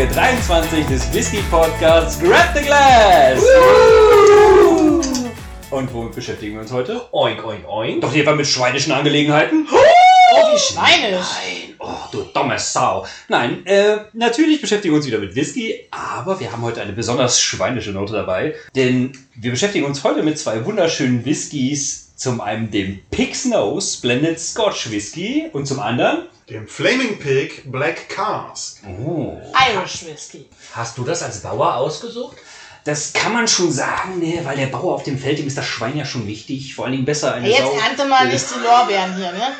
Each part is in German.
Folge 23 des Whisky Podcasts Grab the Glass! Und womit beschäftigen wir uns heute? Oink, oink, oink. Doch jeweils mit schweinischen Angelegenheiten? Oh, wie schweinisch. Nein, oh, du dumme Sau. Nein, äh, natürlich beschäftigen wir uns wieder mit Whisky, aber wir haben heute eine besonders schweinische Note dabei, denn wir beschäftigen uns heute mit zwei wunderschönen Whiskys. Zum einen dem Pig's Nose Splendid Scotch Whisky und zum anderen Dem Flaming Pig Black Cask. Oh. Irish Whisky. Hast du das als Bauer ausgesucht? Das kann man schon sagen, ne? weil der Bauer auf dem Feld, dem ist das Schwein ja schon wichtig. Vor allen Dingen besser eine Hey, jetzt Sau. ernte mal nicht die Lorbeeren hier, ne?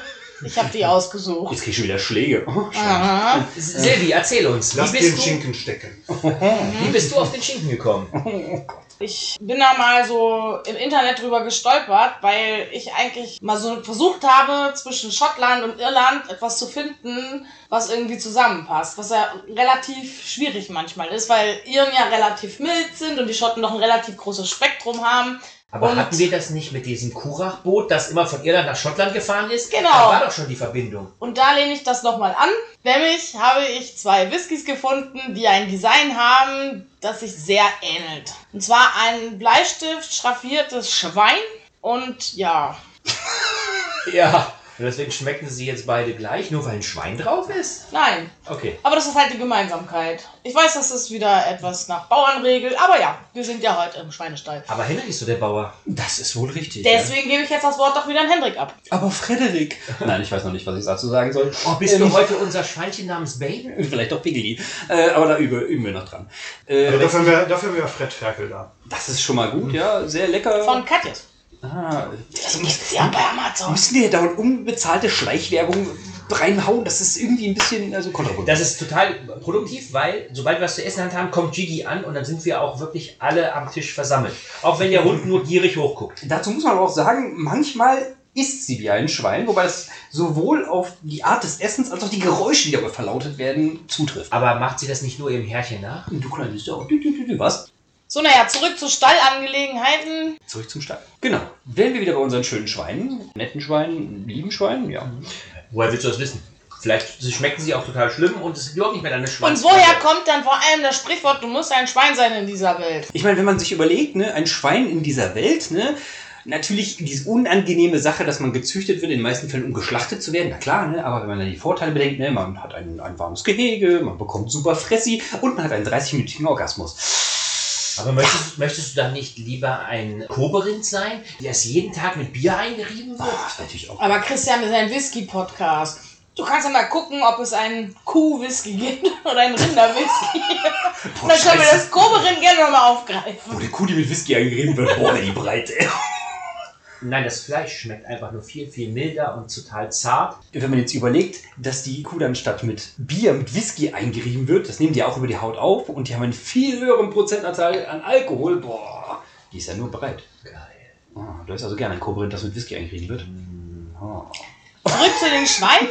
Ich habe die ausgesucht. Jetzt krieg ich schon wieder Schläge. Oh. Aha. Silvi, erzähl uns. Lass Wie den du, Schinken stecken. wie bist du auf den Schinken gekommen? Ich bin da mal so im Internet drüber gestolpert, weil ich eigentlich mal so versucht habe, zwischen Schottland und Irland etwas zu finden, was irgendwie zusammenpasst. Was ja relativ schwierig manchmal ist, weil Iren ja relativ mild sind und die Schotten noch ein relativ großes Spektrum haben. Aber Und- hatten wir das nicht mit diesem Kurach-Boot, das immer von Irland nach Schottland gefahren ist? Genau. Da war doch schon die Verbindung. Und da lehne ich das nochmal an. Nämlich habe ich zwei Whiskys gefunden, die ein Design haben, das sich sehr ähnelt. Und zwar ein Bleistift schraffiertes Schwein und ja, Ja. Und deswegen schmecken sie jetzt beide gleich, nur weil ein Schwein drauf ist? nein. Okay. Aber das ist halt die Gemeinsamkeit. Ich weiß, das ist wieder etwas nach Bauernregel, aber ja, wir sind ja heute im Schweinestall. Aber Henry ist so der Bauer. Das ist wohl richtig. Deswegen gebe ich jetzt das Wort doch wieder an Hendrik ab. ja. Aber Frederik. Nein, ich weiß noch nicht, was ich dazu sagen soll. Oh, bist Ähm, du heute unser Schweinchen namens Bane? Vielleicht doch Piggly. Äh, aber da üben, üben wir noch dran. Äh, Also dafür wäre dafür wär Fred Ferkel da. das ist schon mal gut, ja. Sehr lecker. Von Katjes. Ah, Das gibt's ja bei Amazon. müssen wir dauernd unbezahlte Schleichwerbung reinhauen? Das ist irgendwie ein bisschen also kontraproduktiv. Das ist total produktiv, weil sobald wir was zu essen haben, kommt Gigi an und dann sind wir auch wirklich alle am Tisch versammelt. Auch wenn der Hund nur gierig hochguckt. Dazu muss man aber auch sagen, manchmal isst sie wie ein Schwein, wobei das sowohl auf die Art des Essens als auch die Geräusche, die dabei verlautet werden, zutrifft. Aber macht sie das nicht nur ihrem Herrchen nach? Du kleines Sau. Dü, dü, dü, dü. Was? So, naja, zurück zu Stallangelegenheiten. Zurück zum Stall. Genau. Wären wir wieder bei unseren schönen Schweinen, netten Schweinen, lieben Schweinen, ja. Woher willst du das wissen? Vielleicht schmecken sie auch total schlimm und es ist überhaupt nicht mehr deine Schwanz. Und woher kommt dann vor allem das Sprichwort, du musst ein Schwein sein in dieser Welt? Ich meine, wenn man sich überlegt, ne, ein Schwein in dieser Welt, ne, natürlich diese unangenehme Sache, dass man gezüchtet wird, in den meisten Fällen um geschlachtet zu werden, na klar, ne, aber wenn man dann die Vorteile bedenkt, ne, man hat ein, ein warmes Gehege, man bekommt super Fressi und man hat einen 30-minütigen Orgasmus. Aber möchtest, möchtest du dann nicht lieber ein Koberind sein, der es jeden Tag mit Bier eingerieben wird? das wäre natürlich auch. Aber Christian ist ein Whisky-Podcast. Du kannst ja mal gucken, ob es einen Kuh-Whisky gibt oder einen Rinder-Whisky. Boah, Dann können wir das Koberin gerne nochmal aufgreifen. Wo die Kuh, die mit Whisky eingerieben wird, boah, die Breite. Nein, das Fleisch schmeckt einfach nur viel, viel milder und total zart. Wenn man jetzt überlegt, dass die Kuh dann statt mit Bier mit Whisky eingerieben wird, das nehmen die auch über die Haut auf und die haben einen viel höheren Prozentanteil an Alkohol, boah, die ist ja nur breit. Geil. Ah, du hast also gerne ein Koberind, das mit Whisky eingerieben wird. Oh. Zurück zu den Schweinen.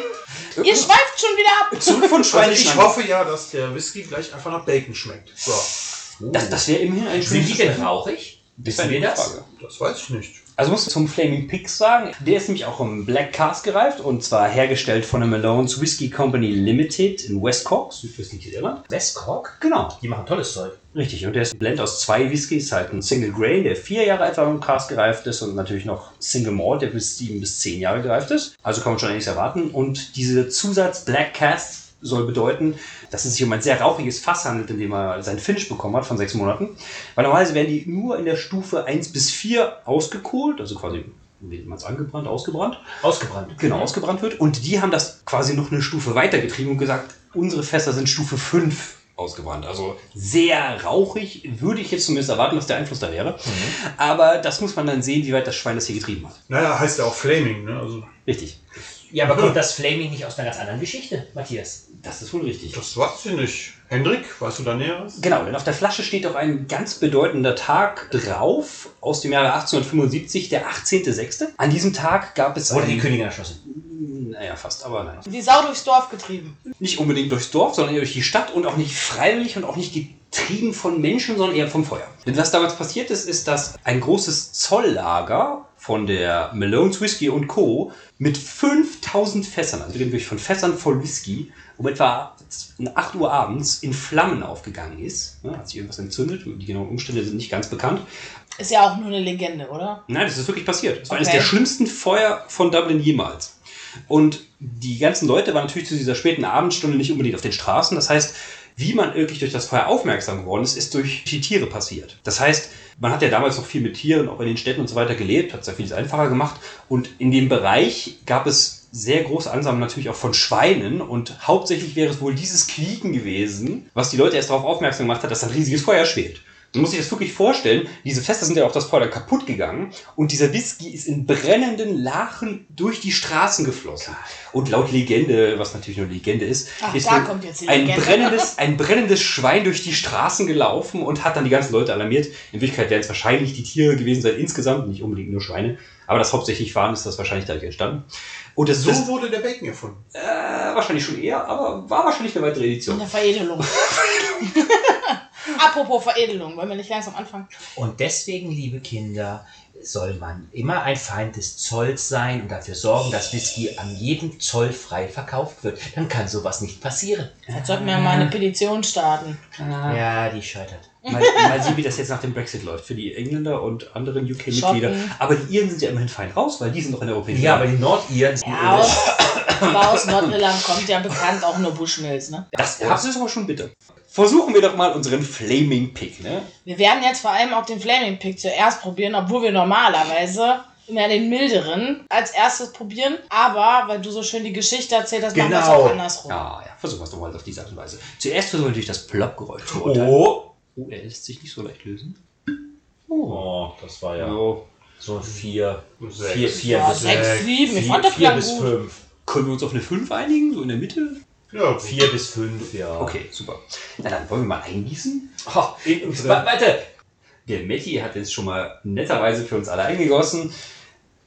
Ihr schweift schon wieder ab. Zurück von Also Schweinischen. ich hoffe ja, dass der Whisky gleich einfach nach Bacon schmeckt. So, Das, das wäre immerhin ein Sind die schönes denn rauchig? Das Wissen wir eine das? Frage. das weiß ich nicht. Also musst du zum Flaming Pigs sagen, der ist nämlich auch im Black Cask gereift und zwar hergestellt von der Malone's Whisky Company Limited in West Cork, südwestliches Irland. West Cork? Genau. Die machen tolles Zeug. Richtig, und der ist ein Blend aus zwei Whiskys, halt ein Single Grain, der vier Jahre etwa im Cask gereift ist und natürlich noch Single Malt, der bis sieben bis zehn Jahre gereift ist. Also kann man schon nichts erwarten. Und diese Zusatz Black Cask soll bedeuten, dass es sich um ein sehr rauchiges Fass handelt, in dem er seinen Finish bekommen hat von sechs Monaten. Weil normalerweise werden die nur in der Stufe 1 bis 4 ausgekohlt, also quasi, wie man es angebrannt, ausgebrannt. Ausgebrannt. Genau, ausgebrannt wird. Und die haben das quasi noch eine Stufe weitergetrieben und gesagt, unsere Fässer sind Stufe 5 ausgebrannt. Also sehr rauchig, würde ich jetzt zumindest erwarten, dass der Einfluss da wäre. Aber das muss man dann sehen, wie weit das Schwein das hier getrieben hat. Naja, heißt ja auch Flaming, ne? Also, Richtig. Ja, aber kommt das Flaming nicht aus einer ganz anderen Geschichte, Matthias? Das ist wohl richtig. das weiß ich nicht. Hendrik, weißt du da Näheres? Genau, denn auf der Flasche steht auch ein ganz bedeutender Tag drauf, aus dem Jahre 1875, der 18.06. An diesem Tag gab es Wurde die Königin erschossen? Naja, fast, aber nein. Die Sau durchs Dorf getrieben. Nicht unbedingt durchs Dorf, sondern eher durch die Stadt und auch nicht freiwillig und auch nicht getrieben von Menschen, sondern eher vom Feuer. Denn was damals passiert ist, ist, dass ein großes Zolllager von der Malone's Whisky Co. mit 5000 Fässern, also wir reden wirklich von Fässern voll Whisky, um etwa 8 Uhr abends in Flammen aufgegangen ist. Ne, hat sich irgendwas entzündet. Die genauen Umstände sind nicht ganz bekannt. Ist ja auch nur eine Legende, oder? Nein, das ist wirklich passiert. Es war eines Okay. der schlimmsten Feuer von Dublin jemals. Und die ganzen Leute waren natürlich zu dieser späten Abendstunde nicht unbedingt auf den Straßen. Das heißt, wie man wirklich durch das Feuer aufmerksam geworden ist, ist durch die Tiere passiert. Das heißt, man hat ja damals noch viel mit Tieren, auch in den Städten und so weiter gelebt, hat es ja vieles einfacher gemacht. Und in dem Bereich gab es sehr große Ansammlungen natürlich auch von Schweinen und hauptsächlich wäre es wohl dieses Quieken gewesen, was die Leute erst darauf aufmerksam gemacht hat, dass ein riesiges Feuer schwelt. Man muss sich das wirklich vorstellen, diese Feste sind ja auf das Feuer kaputt gegangen und dieser Whisky ist in brennenden Lachen durch die Straßen geflossen. Und laut Legende, was natürlich nur Legende ist, Ach, ist ein Legende. brennendes, ein brennendes Schwein durch die Straßen gelaufen und hat dann die ganzen Leute alarmiert. In Wirklichkeit wären es wahrscheinlich die Tiere gewesen sein insgesamt, nicht unbedingt nur Schweine. Aber das hauptsächlich waren, ist das wahrscheinlich dadurch entstanden. Und das So ist wurde der Bacon erfunden. äh, wahrscheinlich schon eher, aber war wahrscheinlich eine weitere Edition. Eine Veredelung. Apropos Veredelung, wollen wir nicht langsam anfangen? Und deswegen, liebe Kinder, soll man immer ein Feind des Zolls sein und dafür sorgen, dass Whisky an jedem Zoll frei verkauft wird. Dann kann sowas nicht passieren. Jetzt sollten wir mal eine Petition starten. Ja, die scheitert. Mal, mal sehen, wie das jetzt nach dem Brexit läuft für die Engländer und anderen UK-Mitglieder. Aber die Iren sind ja immerhin fein raus, weil die sind noch in der Europäischen Ja, aber Union. die Nordiren. Ja, aus, aber aus Nordirland kommt ja bekannt auch nur Bushmills, ne? Das, das ist aber schon bitter. Versuchen wir doch mal unseren Flaming Pick, ne? Wir werden jetzt vor allem auch den Flaming Pick zuerst probieren, obwohl wir normalerweise immer den milderen als erstes probieren. Aber, weil du so schön die Geschichte erzählt hast, machen wir es Genau. auch andersrum. Ja, ja, versuchen wir es doch mal auf diese Art und Weise. Zuerst versuchen wir natürlich das Plop-Geräusch zu beurteilen. Oh. Oh, er lässt sich nicht so leicht lösen. Oh, das war ja So. so vier, Sechs. vier, vier Ja, bis sechs, sieben. Ich vier, fand das vier klang bis gut. fünf. Können wir uns auf eine 5 einigen, so in der Mitte? Ja, Vier bis fünf, ja. Okay, super. Na dann wollen wir mal eingießen. Oh, in unsere, warte, Der Metti hat jetzt schon mal netterweise für uns alle eingegossen.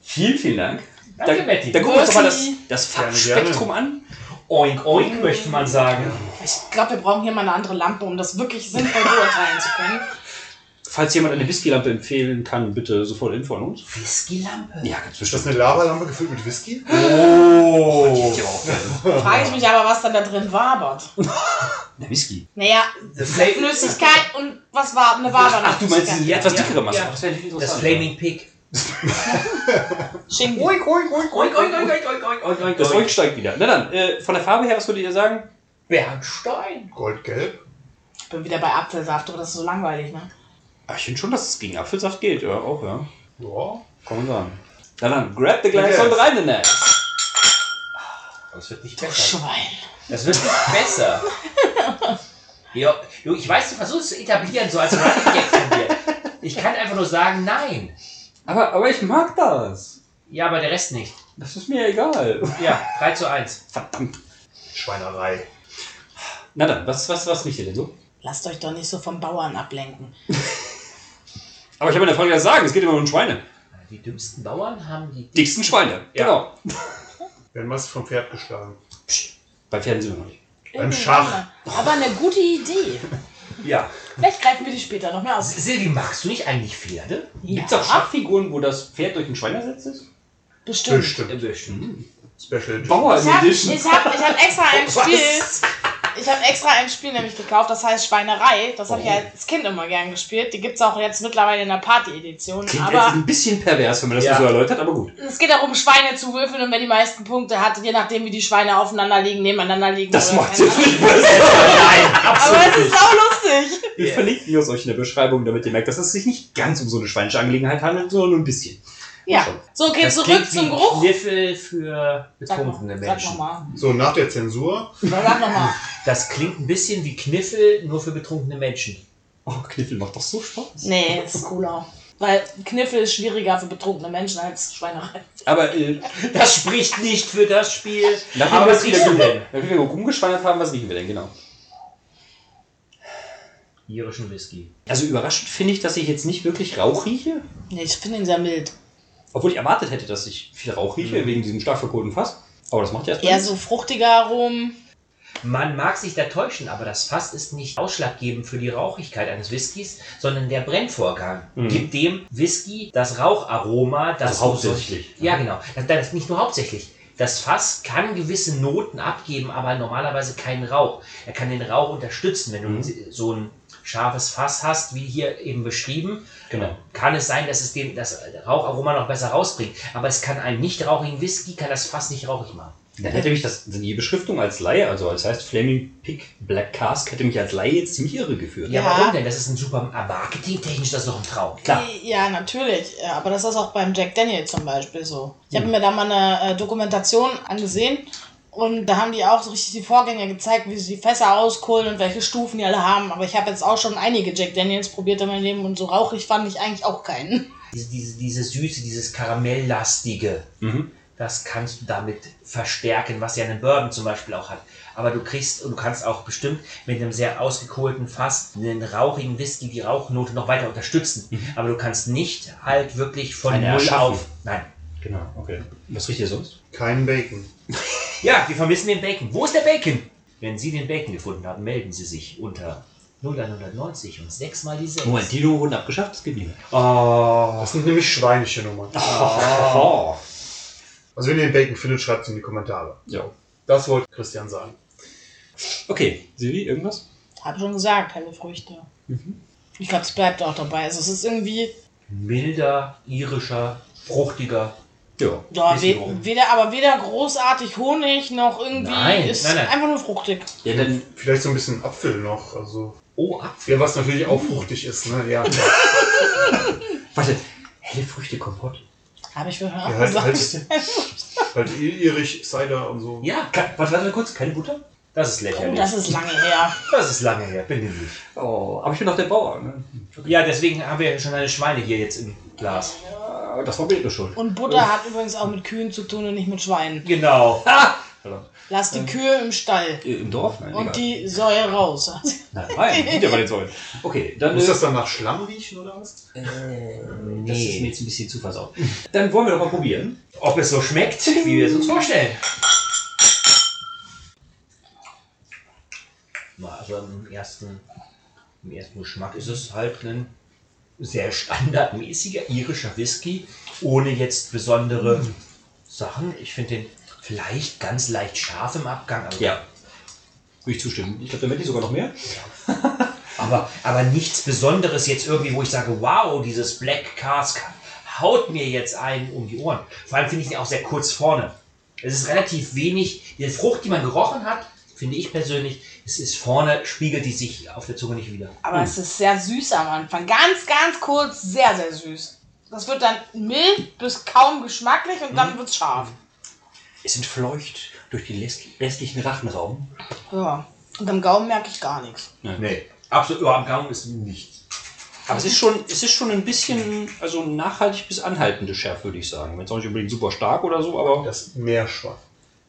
Vielen, vielen Dank. Danke, da, Metti. Da gucken wir uns doch mal das, das Gerne, Farbspektrum an. oink oink möchte man sagen. Ich glaube, wir brauchen hier mal eine andere Lampe, um das wirklich sinnvoll beurteilen zu können. Falls jemand eine Whisky-Lampe empfehlen kann, bitte sofort Info an uns. Whisky-Lampe? Ja, ganz ist bestimmt. das eine Lavalampe gefüllt mit Whisky? Oh. Die ich auch gerne. Frage ich mich aber, was dann da drin wabert. Na, Whisky. Naja, Flüssigkeit und was war eine Wabern? Ach, du meinst Ja, etwas dickere Masse. ja. Das wäre natürlich Das interessant. Flaming Pig. Schinken. Oink, oink, oink, oink, oink, oink, oink, oink, oink, oink, Das oink. Oink steigt wieder. Na dann, äh, von der Farbe her, was würdet ihr sagen? Bernstein. Goldgelb. Ich bin wieder bei Apfelsaft, aber das ist so langweilig, ne? Ah, Ich finde schon, dass es gegen Apfelsaft geht. Ja, auch, ja. Ja. Kann man sagen. Na dann, grab the glass und rein in das. Das wird nicht Du besser. Schwein. Das wird nicht besser. Ja, du, ich weiß, du versuchst es zu etablieren, so als Running Gag von dir. Ich kann einfach nur sagen, nein. Aber, aber ich mag das. Ja, aber der Rest nicht. Das ist mir egal. Ja, 3 zu 1. Verdammt. Schweinerei. Na dann, was, was, was riecht ihr denn so? Lasst euch doch nicht so vom Bauern ablenken. Aber ich habe in der Folge gesagt, es geht immer um Schweine. Die dümmsten Bauern haben die. Dicksten Schweine. Ja. Genau. Werden meist vom Pferd geschlagen. Beim Pferden sind wir noch nicht. Beim Schach. Aber eine gute Idee. Ja. Vielleicht greifen wir die später noch mehr aus. Silvi, magst du nicht eigentlich Pferde? Gibt es auch Schachfiguren, wo das Pferd durch ein Schwein ersetzt ist? Bestimmt. Bestimmt. Bestimmt. Special Edition. Bauer Ich habe Edition. ich hab, ich hab extra ein? Spiel. Ich habe extra ein Spiel nämlich gekauft, das heißt Schweinerei. Das habe ich Oh. als Kind immer gern gespielt. Die gibt es auch jetzt mittlerweile in der Party-Edition. Klingt Aber ein bisschen pervers, wenn man das Ja. so erläutert, aber gut. es geht darum, Schweine zu würfeln und wer die meisten Punkte hat, je nachdem wie die Schweine aufeinander liegen, nebeneinander liegen. Das oder macht jetzt nicht besser. Nein, Aber absolut es ist sau lustig. Wir Ja. verlinken die aus euch in der Beschreibung, damit ihr merkt, dass es sich nicht ganz um so eine schweinische Angelegenheit handelt, sondern nur ein bisschen. Ja. schon. So, okay, Das zurück zum Geruch. Kniffel für betrunkene noch, sag Menschen. nochmal. So, nach der Zensur. Sag nochmal. Das klingt ein bisschen wie Kniffel, nur für betrunkene Menschen. Oh, Kniffel macht doch so Spaß. Nee, ist cooler. Weil Kniffel ist schwieriger für betrunkene Menschen als Schweinerei. Aber äh, Das spricht nicht für das Spiel. nachdem Aber wir was es wieder riechst du denn? nachdem wir rumgeschweinert haben, was riechen wir denn genau? Irischen Whisky. Also überraschend finde ich, dass ich jetzt nicht wirklich Rauch rieche. Nee, ich finde ihn sehr mild. Obwohl ich erwartet hätte, dass ich viel Rauch rieche, wegen diesem stark verkohlten Fass. Aber das macht ja erstmal Eher so fruchtige Aromen. Man mag sich da täuschen, aber das Fass ist nicht ausschlaggebend für die Rauchigkeit eines Whiskys, sondern der Brennvorgang Mhm. gibt dem Whisky das Raucharoma, das Also hauptsächlich. Ja, genau. Das, das nicht nur hauptsächlich. Das Fass kann gewisse Noten abgeben, aber normalerweise keinen Rauch. Er kann den Rauch unterstützen. Wenn du Mhm. so ein scharfes Fass hast, wie hier eben beschrieben, Genau. kann es sein, dass es den, das Raucharoma noch besser rausbringt. Aber es kann einen nicht rauchigen Whisky, kann das Fass nicht rauchig machen. Dann hätte mich das, die Beschriftung als Laie, also das heißt Flaming Pig Black Cask, hätte mich als Laie jetzt ziemlich irre geführt. Ja, Ja. warum denn? Das ist ein super marketingtechnisch, das ist doch ein Traum. Klar. Ja, natürlich. Aber das ist auch beim Jack Daniel zum Beispiel so. Ich habe mir da mal eine äh, Dokumentation angesehen und da haben die auch so richtig die Vorgänge gezeigt, wie sie die Fässer auskohlen und welche Stufen die alle haben. Aber ich habe jetzt auch schon einige Jack Daniels probiert in meinem Leben und so rauchig fand ich eigentlich auch keinen. Diese, diese, diese Süße, dieses Karamelllastige, Mhm. das kannst du damit verstärken, was ja einen Bourbon zum Beispiel auch hat. Aber du kriegst und du kannst auch bestimmt mit einem sehr ausgekohlten Fass einen rauchigen Whisky die Rauchnote noch weiter unterstützen. Aber du kannst nicht halt wirklich von Eine null erschaffen. auf. Nein. Genau, okay. Was riecht ihr sonst? Kein Bacon. Ja, wir vermissen den Bacon. Wo ist der Bacon? Wenn Sie den Bacon gefunden haben, melden Sie sich unter 0190 und 6 mal die 6. Moment, die Nummern wurden abgeschafft, das geht nicht mehr. Oh. Das sind nämlich schweinische Nummern. Oh. Also wenn ihr den Bacon findet, schreibt es in die Kommentare. Ja. Das wollte Christian sagen. Okay, Silvi, irgendwas? Hab schon gesagt, helle Früchte. Ich glaube, es bleibt auch dabei. Also es ist irgendwie, Milder, irischer, fruchtiger. Ja. ja, we weder, aber weder großartig Honig noch irgendwie. Nein, ist nein, nein. einfach nur fruchtig. Ja, dann Vielleicht so ein bisschen Apfel noch. Also, Oh, Apfel. ja, was natürlich auch fruchtig ist. Ne? Ja. Warte, helle Früchte Kompott. Habe ich vorhin Ja, auch halt, gesagt. halt, halt irisch, Cider und so. Ja, Ka- Warte, warte kurz, keine Butter? das ist Oh, lächerlich. das ist lange her. Das ist lange her, bin ich nicht. Oh, aber ich bin doch der Bauer. Ne? Ja, deswegen haben wir schon eine Schweine hier jetzt im Glas. Ja, das war Bildner schon. Und Butter hat übrigens auch mit Kühen zu tun und nicht mit Schweinen. Genau. Lass die Kühe im Stall. Äh, Im Dorf? Nein, Und egal. die Säue raus. Nein, nein, ja bei den Säulen. Okay, dann. Muss äh, das dann nach Schlamm riechen oder was? Das ist mir jetzt ein bisschen zu versaut. Dann wollen wir doch mal probieren. Ob es so schmeckt, wie wir es uns vorstellen. Also im ersten, im ersten Geschmack ist es halt ein sehr standardmäßiger irischer Whisky, ohne jetzt besondere Sachen. Ich finde den vielleicht ganz leicht scharf im Abgang, aber, Ja. Würde ich zustimmen. Ich glaube, da hätte ich sogar noch mehr. aber, aber nichts Besonderes jetzt irgendwie, wo ich sage, wow, dieses Black Cask haut mir jetzt einen um die Ohren. Vor allem finde ich den auch sehr kurz vorne. Es ist relativ wenig, die Frucht, die man gerochen hat, finde ich persönlich, es ist vorne, spiegelt die sich auf der Zunge nicht wieder. Aber es ist sehr süß am Anfang. Ganz, ganz kurz, sehr, sehr süß. Das wird dann mild bis kaum geschmacklich und dann wird's scharf. Es entfleucht durch den rest- restlichen Rachenraum. Ja. Und am Gaumen merke ich gar nichts. Nee, absolut, ja, am Gaumen ist nichts. Aber es ist schon, es ist schon ein bisschen, also nachhaltig bis anhaltende Schärfe, würde ich sagen. Wenn es auch nicht unbedingt super stark oder so, aber. Das Meerschwein.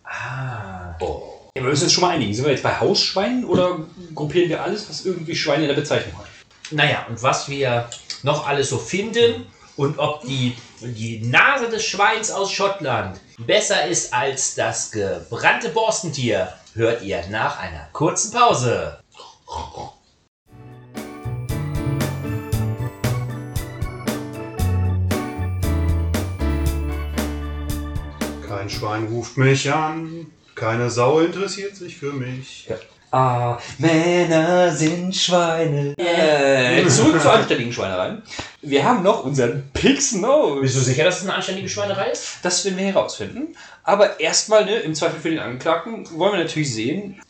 Ah. Oh. Ja, wir müssen uns schon mal einigen. Sind wir jetzt bei Hausschweinen oder gruppieren wir alles, was irgendwie Schweine in der Bezeichnung hat? Naja, und was wir noch alles so finden und ob die, die Nase des Schweins aus Schottland besser ist als das gebrannte Borstentier, hört ihr nach einer kurzen Pause. Kein Schwein ruft mich an. Keine Sau interessiert sich für mich. Ah, Männer sind Schweine. Äh, zurück zur anständigen Schweinereien. Wir haben noch unseren Pig's Nose. Bist du sicher, dass es eine anständige Schweinerei ist? Das werden wir herausfinden. Aber erstmal, ne, im Zweifel für den Angeklagten, wollen wir natürlich sehen.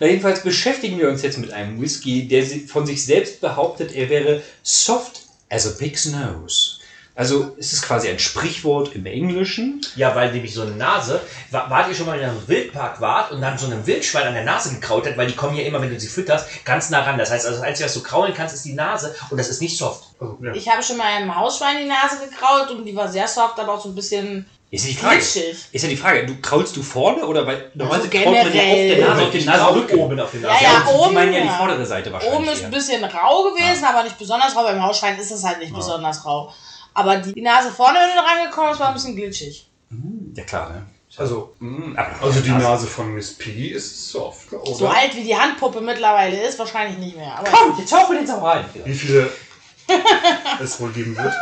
Na, jedenfalls beschäftigen wir uns jetzt mit einem Whisky, der von sich selbst behauptet, er wäre soft as a pig's nose. Also es ist quasi ein Sprichwort im Englischen. Ja, weil nämlich so eine Nase, wa- wart ihr schon mal in einem Wildpark wart und dann so einem Wildschwein an der Nase gekraut hat, weil die kommen ja immer, wenn du sie fütterst, ganz nah ran. Das heißt, also das Einzige, was du kraulen kannst, ist die Nase und das ist nicht soft. Also, ja. Ich habe schon mal einem Hausschwein die Nase gekraut und die war sehr soft, aber auch so ein bisschen Ist ja die Frage. glitschig. Ist ja die Frage, du kraulst du vorne oder weil normalerweise Also kraut man ja auf der. Nase auf den Nasenrücken. oben auf den Ja, Nase. ja, und die oben, meinen ja die ja. vordere Seite wahrscheinlich. Oben ist eher. ein bisschen rau gewesen, aber nicht besonders rau. Beim Hausschwein ist es halt nicht besonders rau. Aber die, die Nase vorne, wenn du da rangekommen bist, war ein bisschen glitschig. Ja klar, ne? Also, Mm, aber- also die Nase von Miss P ist soft. Oder? So alt wie die Handpuppe mittlerweile ist, wahrscheinlich nicht mehr. Aber Komm, jetzt mir den Sau rein. Wie viele es wohl geben wird?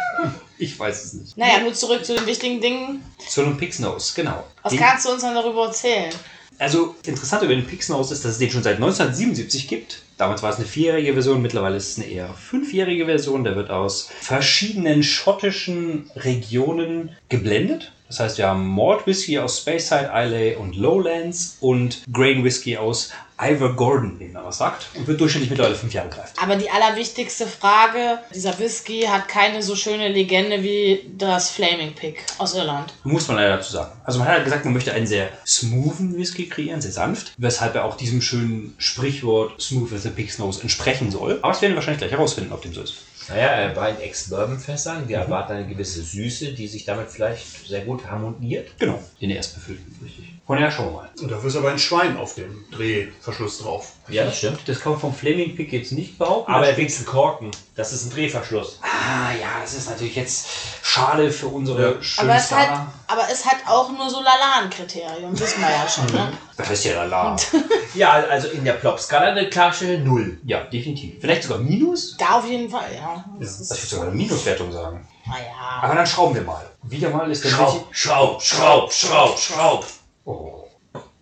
Ich weiß es nicht. Naja, nur zurück zu den wichtigen Dingen. Zu einem Pixnose, genau. Was Den- kannst du uns dann darüber erzählen? Also interessant über den Pixnose ist, dass es den schon seit 1977 gibt. Damals war es eine vierjährige Version, mittlerweile ist es eine eher fünfjährige Version. Der wird aus verschiedenen schottischen Regionen geblendet. Das heißt, wir haben Malt Whisky aus Speyside, Islay und Lowlands und Grain Whisky aus Ivor Gordon, wie man was sagt. Und wird durchschnittlich mittlerweile fünf Jahre greift. Aber die allerwichtigste Frage, dieser Whisky hat keine so schöne Legende wie das Flaming Pig aus Irland. Muss man leider dazu sagen. Also man hat halt gesagt, man möchte einen sehr smoothen Whisky kreieren, sehr sanft, weshalb er auch diesem schönen Sprichwort Smooth as a Pig's Nose entsprechen soll. Aber das werden wir wahrscheinlich gleich herausfinden, ob dem so ist. Naja, äh, bei den Ex-Bourbon-Fässern, wir erwarten eine gewisse Süße, die sich damit vielleicht sehr gut harmoniert. Genau, den erstbefüllten, richtig. Von daher schauen wir mal. Und dafür ist aber ein Schwein auf dem Drehverschluss drauf. Ja, das stimmt. Das kann man vom Flaming Pig jetzt nicht behaupten. Aber er wechselt Korken. Das ist ein Drehverschluss. ah ja, das ist natürlich jetzt schade für unsere Ja. schönen Aber es, halt, Skala. Aber es hat auch nur so Lalan-Kriterium, wissen wir ja schon. Ne? Das ist ja lala. Ja, also in der Plop-Skala eine klassische Null. ja, definitiv. Vielleicht sogar Minus? Da auf jeden Fall, ja. Das Das ist, würde sogar eine Minuswertung sagen. naja. Aber dann schrauben wir mal. Wieder mal ist der Schraub, schraub, schraub, schraub, schraub. Oh.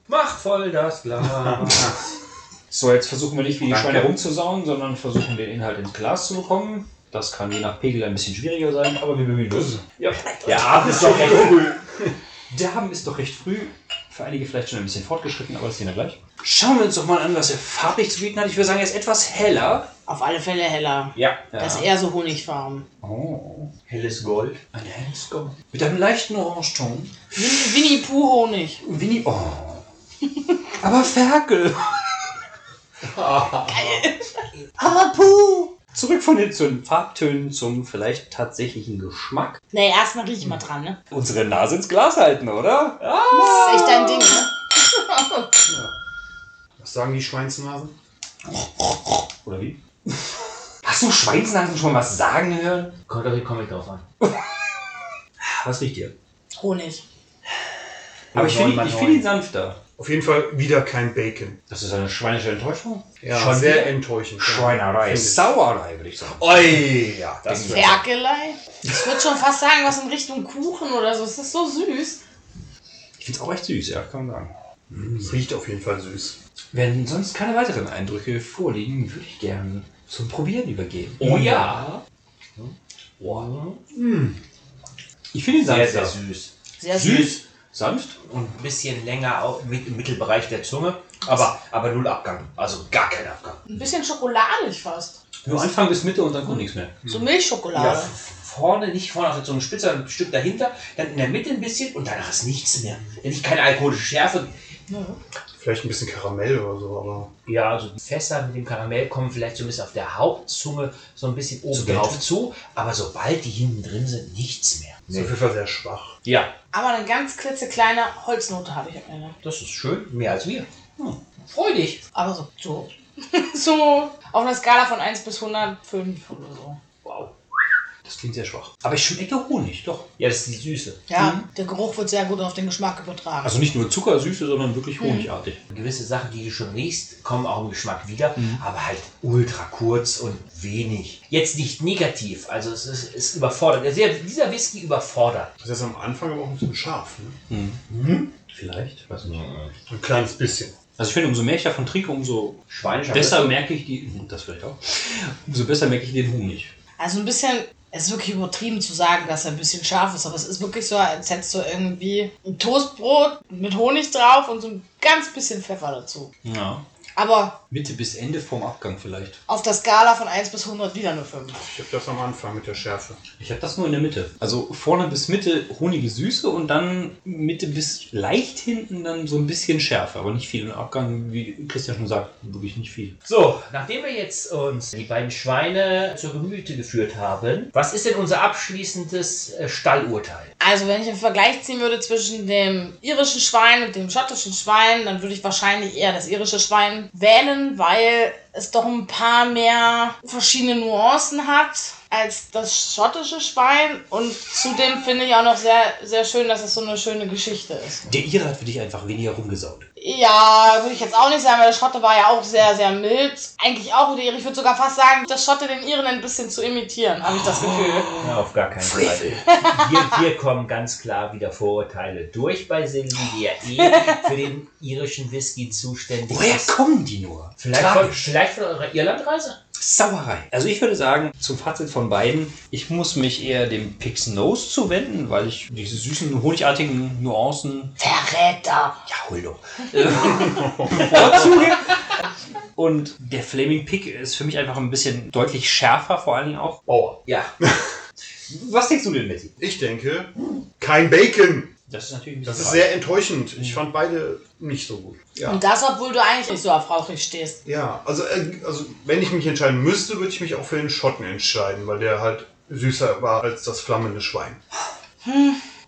Mach voll das Glas. So, jetzt versuchen wir nicht wie die Danke. Schweine rumzusauen, sondern versuchen den Inhalt ins Glas zu bekommen. Das kann je nach Pegel ein bisschen schwieriger sein, aber wir bemühen uns. Ja. Der Abend ist doch recht früh. Der Abend ist doch recht früh. Für einige vielleicht schon ein bisschen fortgeschritten, aber das sehen wir gleich. Schauen wir uns doch mal an, was er farblich zu bieten hat. Ich würde sagen, er ist etwas heller. Auf alle Fälle heller. Ja, Das ist eher so Honigfarben. Oh, helles Gold. ein helles Gold. Mit einem leichten Orangeton. Winnie, Winnie Pooh Honig. Winnie. Oh. Aber Ferkel. Aber Puh! Zurück von den, zu den Farbtönen zum vielleicht tatsächlichen Geschmack. Nee, erstmal riech mal dran, ne? Unsere Nase ins Glas halten, oder? Das ist echt dein Ding, ne? Was sagen die Schweinsnasen? Oder wie? Hast du Schweinsnasen schon mal was sagen hören? Kommt auf den Comic drauf an. Was riecht ihr? Honig. Aber ich finde ich finde ihn sanfter. Auf jeden Fall wieder kein Bacon. Das ist eine schweinische Enttäuschung. Ja, Schon sehr enttäuschend. ja. Schweinerei. Sauerei, würde ich sagen. Oi, ja, das Ferkelei? Ich würde schon fast sagen, was in Richtung Kuchen oder so. Es ist so süß. Ich finde es auch echt süß, ja, kann man sagen. Es riecht auf jeden Fall süß. Wenn sonst keine weiteren Eindrücke vorliegen, würde ich gerne zum Probieren übergehen. Oh ja. Ich finde ihn Sehr, sanfter. sehr süß. Sehr süß. Süß Sanft? und ein bisschen länger auch mit, im Mittelbereich der Zunge. Aber, aber null Abgang. Also gar kein Abgang. Ein bisschen schokoladig fast. Nur Anfang bis Mitte und dann kommt nichts mehr. So Milchschokolade. Ja, vorne, nicht vorne auf der Zunge spitze, ein Stück dahinter, dann in der Mitte ein bisschen und danach ist nichts mehr. Nicht keine alkoholische Schärfe. Vielleicht ein bisschen Karamell oder so, aber Ja, also die Fässer mit dem Karamell kommen vielleicht so ein bisschen auf der Hauptzunge so ein bisschen oben drauf zu, aber sobald die hinten drin sind, nichts mehr. ist auf jeden Fall sehr schwach. Ja, Aber eine ganz klitzekleine Holznote habe ich am Ende. das ist schön, mehr als wir. Hm. Freu dich. Aber so, so. so auf einer Skala von 1 bis 105 oder so. Das klingt sehr schwach. Aber ich schmecke Honig, doch. Ja, das ist die Süße. Ja, der Geruch wird sehr gut auf den Geschmack übertragen. Also nicht nur Zuckersüße, sondern wirklich honigartig. Gewisse Sachen, die du schon riechst, kommen auch im Geschmack wieder, aber halt ultra kurz und wenig. Jetzt nicht negativ, also es ist, ist überfordert. Der- Dieser Whisky überfordert. Das ist am Anfang aber auch ein bisschen scharf. Ne? Vielleicht, weiß nicht. Ein kleines bisschen. Also ich finde, umso mehr ich davon trinke, umso Schweinischer besser merke ich die. Das vielleicht auch. Umso besser merke ich den Honig. Also ein bisschen, es ist wirklich übertrieben zu sagen, dass er ein bisschen scharf ist, aber es ist wirklich so, als hättest du irgendwie ein Toastbrot mit Honig drauf und so ein ganz bisschen Pfeffer dazu. Ja. Aber Mitte bis Ende vom Abgang vielleicht. auf der Skala von 1 bis 100 wieder nur 5. Ich habe das am Anfang mit der Schärfe. Ich habe das nur in der Mitte. Also vorne bis Mitte honige Süße und dann Mitte bis leicht hinten dann so ein bisschen Schärfe, aber nicht viel. Im Abgang, wie Christian schon sagt, wirklich nicht viel. So, nachdem wir jetzt uns die beiden Schweine zur Gemüte geführt haben, was ist denn unser abschließendes äh, Stallurteil? Also wenn ich einen Vergleich ziehen würde zwischen dem irischen Schwein und dem schottischen Schwein, dann würde ich wahrscheinlich eher das irische Schwein wählen, weil es doch ein paar mehr verschiedene Nuancen hat als das schottische Schwein. Und zudem finde ich auch noch sehr, sehr schön, dass es so eine schöne Geschichte ist. Der Ire hat für dich einfach weniger rumgesaut. Ja, würde ich jetzt auch nicht sagen, weil der Schotte war ja auch sehr, sehr mild. Eigentlich auch der Ire. Ich würde sogar fast sagen, der Schotte den Iren ein bisschen zu imitieren, habe ich das Gefühl. Ja, auf gar keinen Fall. Hier, hier kommen ganz klar wieder Vorurteile durch bei Silvi, die ja eh für den irischen Whisky zuständig Woher ist. kommen die nur? Vielleicht von, vielleicht von eurer Irlandreise? Sauerei. Also ich würde sagen, zum Fazit von beiden, ich muss mich eher dem Pix Nose zuwenden, weil ich diese süßen, honigartigen Nuancen, Verräter! ja, hol doch, bevorzuge. Und der Flaming Pig ist für mich einfach ein bisschen deutlich schärfer, vor allen Dingen auch. Oh, ja. Was denkst du denn, Messi? Ich denke, kein Bacon. Das ist natürlich Das ist sehr enttäuschend. Ich fand beide nicht so gut. Ja. Und das, obwohl du eigentlich nicht so auf rauchig stehst. Ja, also, äh, also wenn ich mich entscheiden müsste, würde ich mich auch für den Schotten entscheiden, weil der halt süßer war als das flammende Schwein.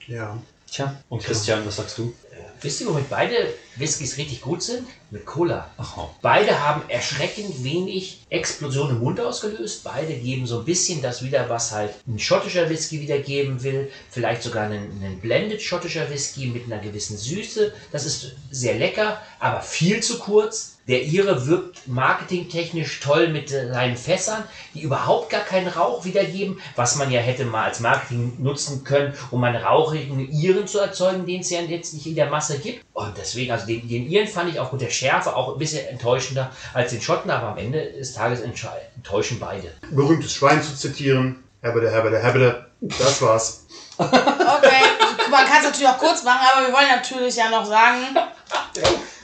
Ja. Tja, und Christian, was sagst du? Wisst ihr, womit beide Whiskys richtig gut sind? Mit Cola. Aha. Beide haben erschreckend wenig Explosion im Mund ausgelöst. Beide geben so ein bisschen das wieder, was halt ein schottischer Whisky wiedergeben will. Vielleicht sogar einen, einen blended schottischer Whisky mit einer gewissen Süße. Das ist sehr lecker, aber viel zu kurz. Der Ire wirkt marketingtechnisch toll mit seinen Fässern, die überhaupt gar keinen Rauch wiedergeben, was man ja hätte mal als Marketing nutzen können, um einen rauchigen Iren zu erzeugen, den es ja jetzt nicht in der Masse gibt. Und deswegen, also den, den Iren fand ich auch mit der Schärfe auch ein bisschen enttäuschender als den Schotten, aber am Ende des Tages enttäuschen beide. Berühmtes Schwein zu zitieren. Hebbede, hebbede, hebbede. Das war's. Okay, man kann es natürlich auch kurz machen, aber wir wollen natürlich ja noch sagen,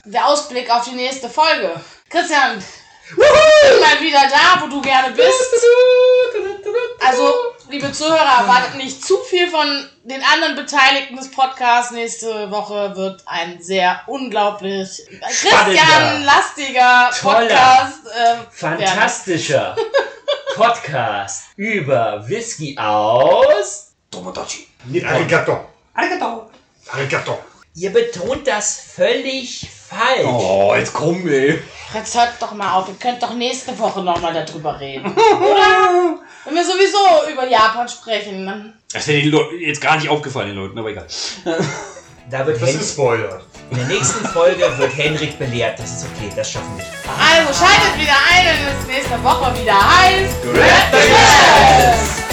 der Ausblick auf die nächste Folge. Christian, bin mal wieder da, wo du gerne bist. Also, liebe Zuhörer, erwartet nicht zu viel von den anderen Beteiligten des Podcasts. Nächste Woche wird ein sehr unglaublich Christian-lastiger Toller. Podcast. Äh, werden. Fantastischer Podcast über Whisky aus. Tomodachi. Arigato. Arigato. Arigato. Ihr betont das völlig falsch. Oh, jetzt komm, ey. Jetzt hört doch mal auf, ihr könnt doch nächste Woche nochmal darüber reden. Oder? Wenn wir sowieso über Japan sprechen. dann- Das wäre den jetzt gar nicht aufgefallen, den Leuten, aber egal. Da wird Das Hen ist Spoiler. in der nächsten Folge wird Henrik belehrt. Das ist okay, das schaffen wir. Also schaltet wieder ein, wenn es nächste Woche wieder heißt. Red Yes!